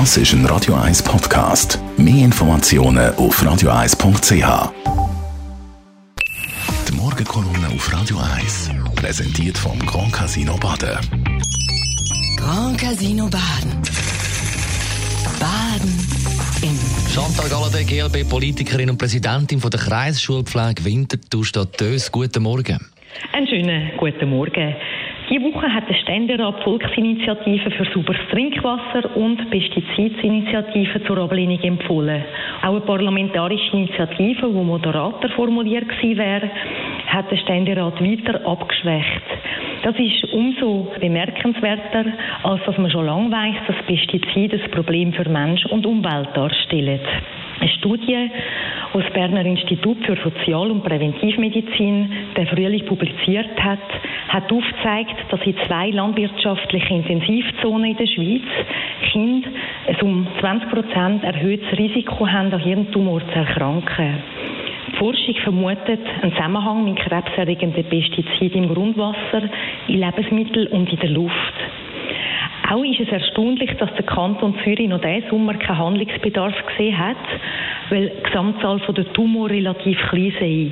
Das ist ein Radio 1 Podcast. Mehr Informationen auf radio1.ch. Die Morgenkolumne auf Radio 1 präsentiert vom Grand Casino Baden. Grand Casino Baden. Baden im Chantal Galladay, GLB-Politikerin und Präsidentin von der Kreisschulpflege Winterthur Stadt Dös. Guten Morgen. Einen schönen guten Morgen. Diese Woche hat der Ständerat Volksinitiative für sauberes Trinkwasser und Pestizidinitiative zur Ablehnung empfohlen. Auch eine parlamentarische Initiative, die moderater formuliert gewesen wäre, hat der Ständerat weiter abgeschwächt. Das ist umso bemerkenswerter, als dass man schon lange weiß, dass Pestizide ein Problem für Mensch und Umwelt darstellen. Eine Studie das Berner Institut für Sozial- und Präventivmedizin der Frühling publiziert hat, hat aufgezeigt, dass in zwei landwirtschaftlichen Intensivzonen in der Schweiz Kinder ein um 20 Prozent erhöhtes Risiko haben, an Hirntumor zu erkranken. Die Forschung vermutet einen Zusammenhang mit krebserregenden Pestiziden im Grundwasser, in Lebensmitteln und in der Luft. Auch ist es erstaunlich, dass der Kanton Zürich noch diesen Sommer keinen Handlungsbedarf gesehen hat, weil die Gesamtzahl der Tumor relativ klein sei.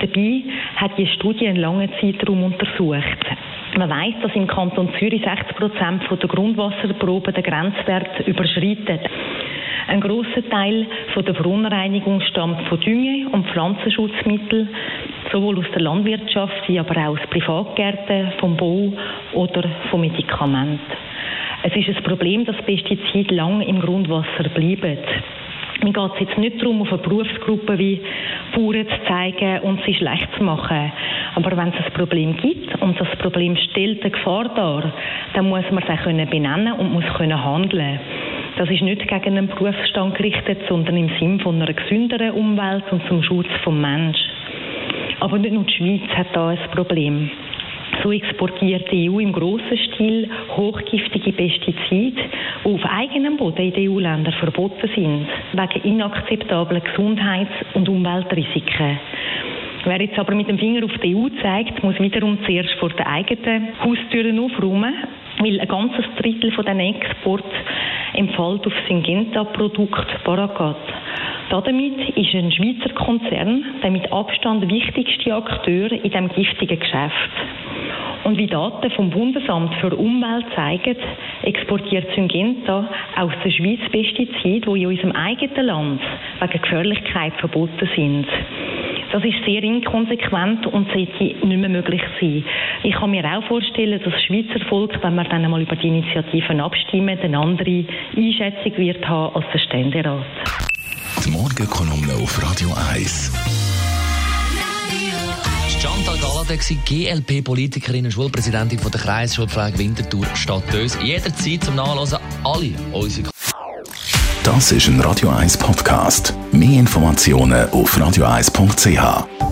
Dabei hat die Studie einen langen Zeitraum untersucht. Man weiß, dass im Kanton Zürich 60 Prozent der Grundwasserproben den Grenzwert überschreiten. Ein großer Teil der Verunreinigung stammt von Dünge und Pflanzenschutzmitteln, sowohl aus der Landwirtschaft wie aber auch aus Privatgärten, vom Bau oder von Medikamenten. Es ist ein Problem, dass Pestizide lang im Grundwasser bleiben. Mir geht es jetzt nicht darum, auf eine Berufsgruppe wie Bauern zu zeigen und sie schlecht zu machen. Aber wenn es ein Problem gibt und das Problem stellt eine Gefahr dar, dann muss man es auch benennen und muss können handeln. Das ist nicht gegen einen Berufsstand gerichtet, sondern im Sinn von einer gesünderen Umwelt und zum Schutz des Menschen. Aber nicht nur die Schweiz hat da ein Problem. So exportiert die EU im grossen Stil hochgiftige Pestizide, die auf eigenem Boden in den EU-Ländern verboten sind, wegen inakzeptabler Gesundheits- und Umweltrisiken. Wer jetzt aber mit dem Finger auf die EU zeigt, muss wiederum zuerst vor den eigenen Haustüren aufräumen, weil ein ganzes Drittel von den Export empfällt auf Syngenta-Produkt Paragat. Damit ist ein Schweizer Konzern der mit Abstand wichtigste Akteur in diesem giftigen Geschäft. Und wie Daten vom Bundesamt für Umwelt zeigen, exportiert Syngenta aus der Schweiz Pestizide, die in unserem eigenen Land wegen Gefährlichkeit verboten sind. Das ist sehr inkonsequent und sollte nicht mehr möglich sein. Ich kann mir auch vorstellen, dass das Schweizer Volk, wenn wir dann einmal über die Initiativen abstimmen, eine andere Einschätzung wird haben als der Ständerat. Die Morgenkolumne auf Radio 1. Chantal Galladay, GLP-Politikerin und Schulpräsidentin von der Kreisschulpflege Winterthur Stadt Dös. Jederzeit zum Nachlesen alle unsere Das ist ein Radio 1 Podcast. Mehr Informationen auf radio1.ch.